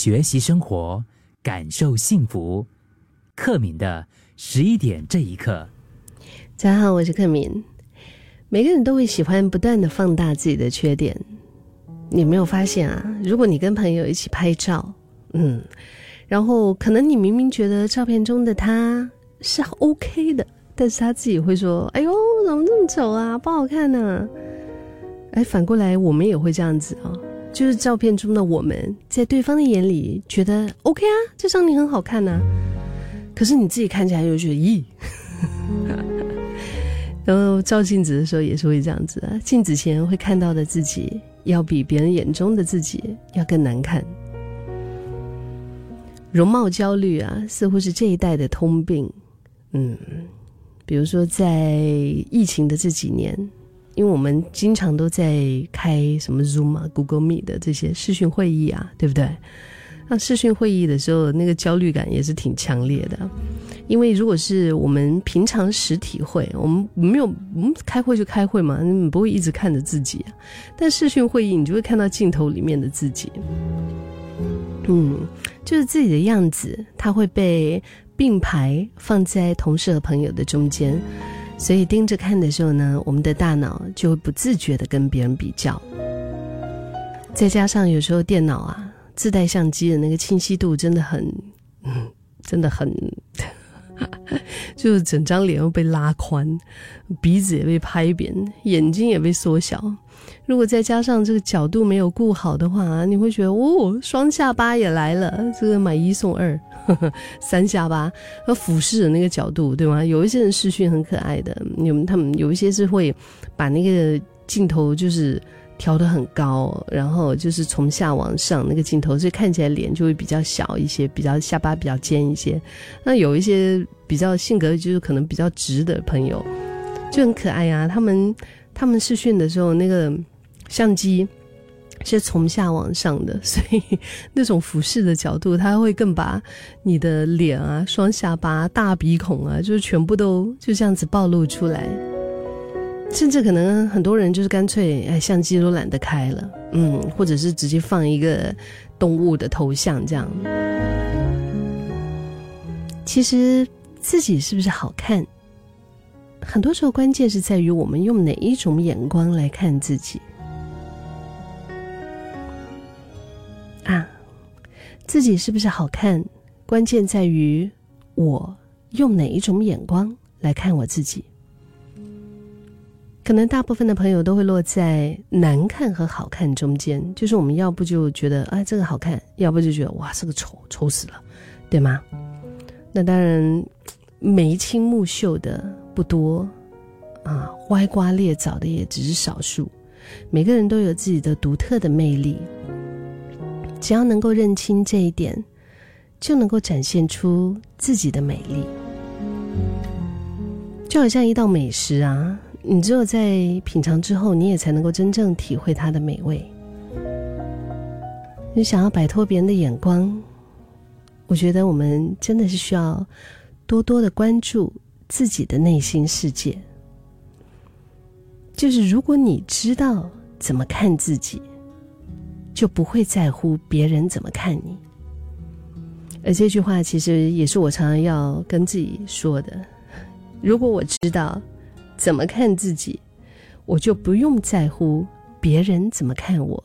学习生活，感受幸福。克敏的十一点这一刻，大家好，我是克敏。每个人都会喜欢不断的放大自己的缺点，你没有发现啊？如果你跟朋友一起拍照，嗯，然后可能你明明觉得照片中的他是 OK 的，但是他自己会说：“哎呦，怎么这么丑啊，不好看呢？”哎，反过来我们也会这样子啊，就是照片中的我们在对方的眼里觉得 OK 啊，这张你很好看呐，可是你自己看起来又觉得咦。然后照镜子的时候也是会这样子啊，镜子前会看到的自己，要比别人眼中的自己要更难看。容貌焦虑啊，似乎是这一代的通病。嗯，比如说在疫情的这几年，因为我们经常都在开什么 Zoom 啊、Google Meet 的这些视讯会议啊，对不对？那视讯会议的时候，那个焦虑感也是挺强烈的。因为如果是我们平常实体会，我们没有，我们开会就开会嘛，你不会一直看着自己。但视讯会议，你就会看到镜头里面的自己。嗯，就是自己的样子，它会被并排放在同事和朋友的中间，所以盯着看的时候呢，我们的大脑就会不自觉的跟别人比较。再加上有时候电脑啊自带相机的那个清晰度真的很，嗯，真的很。就是整张脸又被拉宽，鼻子也被拍扁，眼睛也被缩小。如果再加上这个角度没有顾好的话，你会觉得哦，双下巴也来了，这个买一送二，三下巴和俯视的那个角度，对吗？有一些人视讯很可爱的，你们他们有一些是会把那个镜头就是。调得很高，然后就是从下往上那个镜头，所以看起来脸就会比较小一些，比较下巴比较尖一些。那有一些比较性格就是可能比较直的朋友，就很可爱呀。他们他们试训的时候，那个相机是从下往上的，所以那种俯视的角度，他会更把你的脸啊、双下巴、大鼻孔啊，就是全部都就这样子暴露出来。甚至可能很多人就是干脆哎，相机都懒得开了，嗯，或者是直接放一个动物的头像这样。其实自己是不是好看，很多时候关键是在于我们用哪一种眼光来看自己。啊，自己是不是好看，关键在于我用哪一种眼光来看我自己。可能大部分的朋友都会落在难看和好看中间，就是我们要不就觉得哎这个好看，要不就觉得哇这个丑丑死了，对吗？那当然眉清目秀的不多啊，歪瓜裂枣的也只是少数。每个人都有自己的独特的魅力，只要能够认清这一点，就能够展现出自己的美丽。就好像一道美食啊。你只有在品尝之后，你也才能够真正体会它的美味。你想要摆脱别人的眼光，我觉得我们真的是需要多多的关注自己的内心世界。就是如果你知道怎么看自己，就不会在乎别人怎么看你。而这句话其实也是我常常要跟自己说的：如果我知道。怎么看自己，我就不用在乎别人怎么看我。